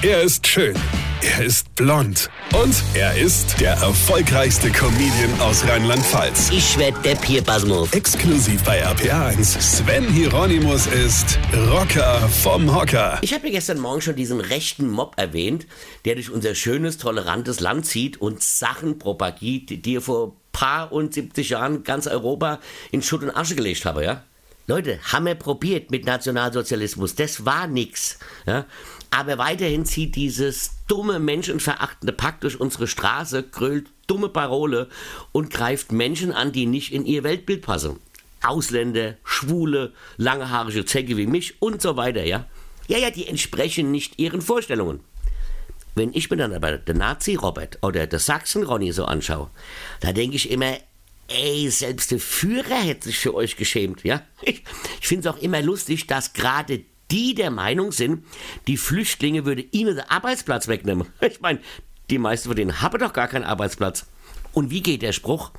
Er ist schön. Er ist blond. Und er ist der erfolgreichste Comedian aus Rheinland-Pfalz. Ich werd der Pierpasmus. Exklusiv bei RPA1. Sven Hieronymus ist Rocker vom Hocker. Ich habe ja gestern Morgen schon diesen rechten Mob erwähnt, der durch unser schönes, tolerantes Land zieht und Sachen propagiert, die er vor paar und 70 Jahren ganz Europa in Schutt und Asche gelegt habe, ja? Leute, haben wir probiert mit Nationalsozialismus. Das war nix. Ja? Aber weiterhin zieht dieses dumme, menschenverachtende Pack durch unsere Straße, grölt dumme Parole und greift Menschen an, die nicht in ihr Weltbild passen. Ausländer, Schwule, langhaarige Zecke wie mich und so weiter, ja? Ja, ja, die entsprechen nicht ihren Vorstellungen. Wenn ich mir dann aber den Nazi-Robert oder den Sachsen-Ronny so anschaue, da denke ich immer, ey, selbst der Führer hätte sich für euch geschämt, ja? Ich, ich finde es auch immer lustig, dass gerade die der Meinung sind, die Flüchtlinge würde ihnen den Arbeitsplatz wegnehmen. Ich meine, die meisten von denen haben doch gar keinen Arbeitsplatz. Und wie geht der Spruch?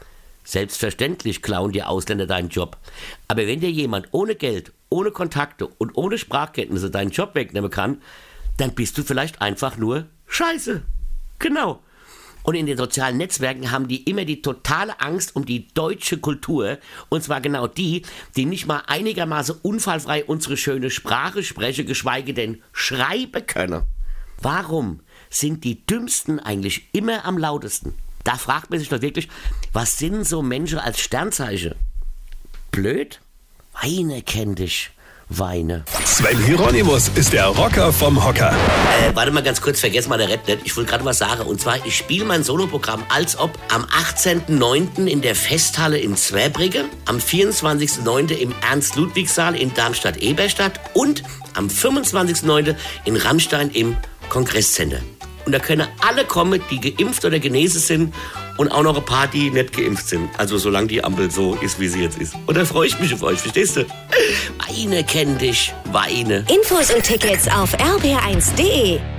Selbstverständlich klauen die Ausländer deinen Job. Aber wenn dir jemand ohne Geld, ohne Kontakte und ohne Sprachkenntnisse deinen Job wegnehmen kann, dann bist du vielleicht einfach nur scheiße. Genau. Und in den sozialen Netzwerken haben die immer die totale Angst um die deutsche Kultur. Und zwar genau die, die nicht mal einigermaßen unfallfrei unsere schöne Sprache sprechen, geschweige denn schreiben können. Warum sind die Dümmsten eigentlich immer am lautesten? Da fragt man sich doch wirklich, was sind so Menschen als Sternzeichen? Blöd? Weine kenn dich. Weine. Sven Hieronymus ist der Rocker vom Hocker. Äh, warte mal ganz kurz, vergesst mal der Rap nicht. Ich wollte gerade was sagen. Und zwar, ich spiele mein Soloprogramm als ob am 18.09. in der Festhalle in Zweibrigge, am 24.09. im Ernst-Ludwig-Saal in Darmstadt-Eberstadt und am 25.09. in Rammstein im Kongresscenter. Und da können alle kommen, die geimpft oder genesen sind und auch noch ein paar, die nicht geimpft sind. Also solange die Ampel so ist, wie sie jetzt ist. Und da freue ich mich auf euch, verstehst du? Weine kenn dich, weine. Infos und Tickets auf rb1.de.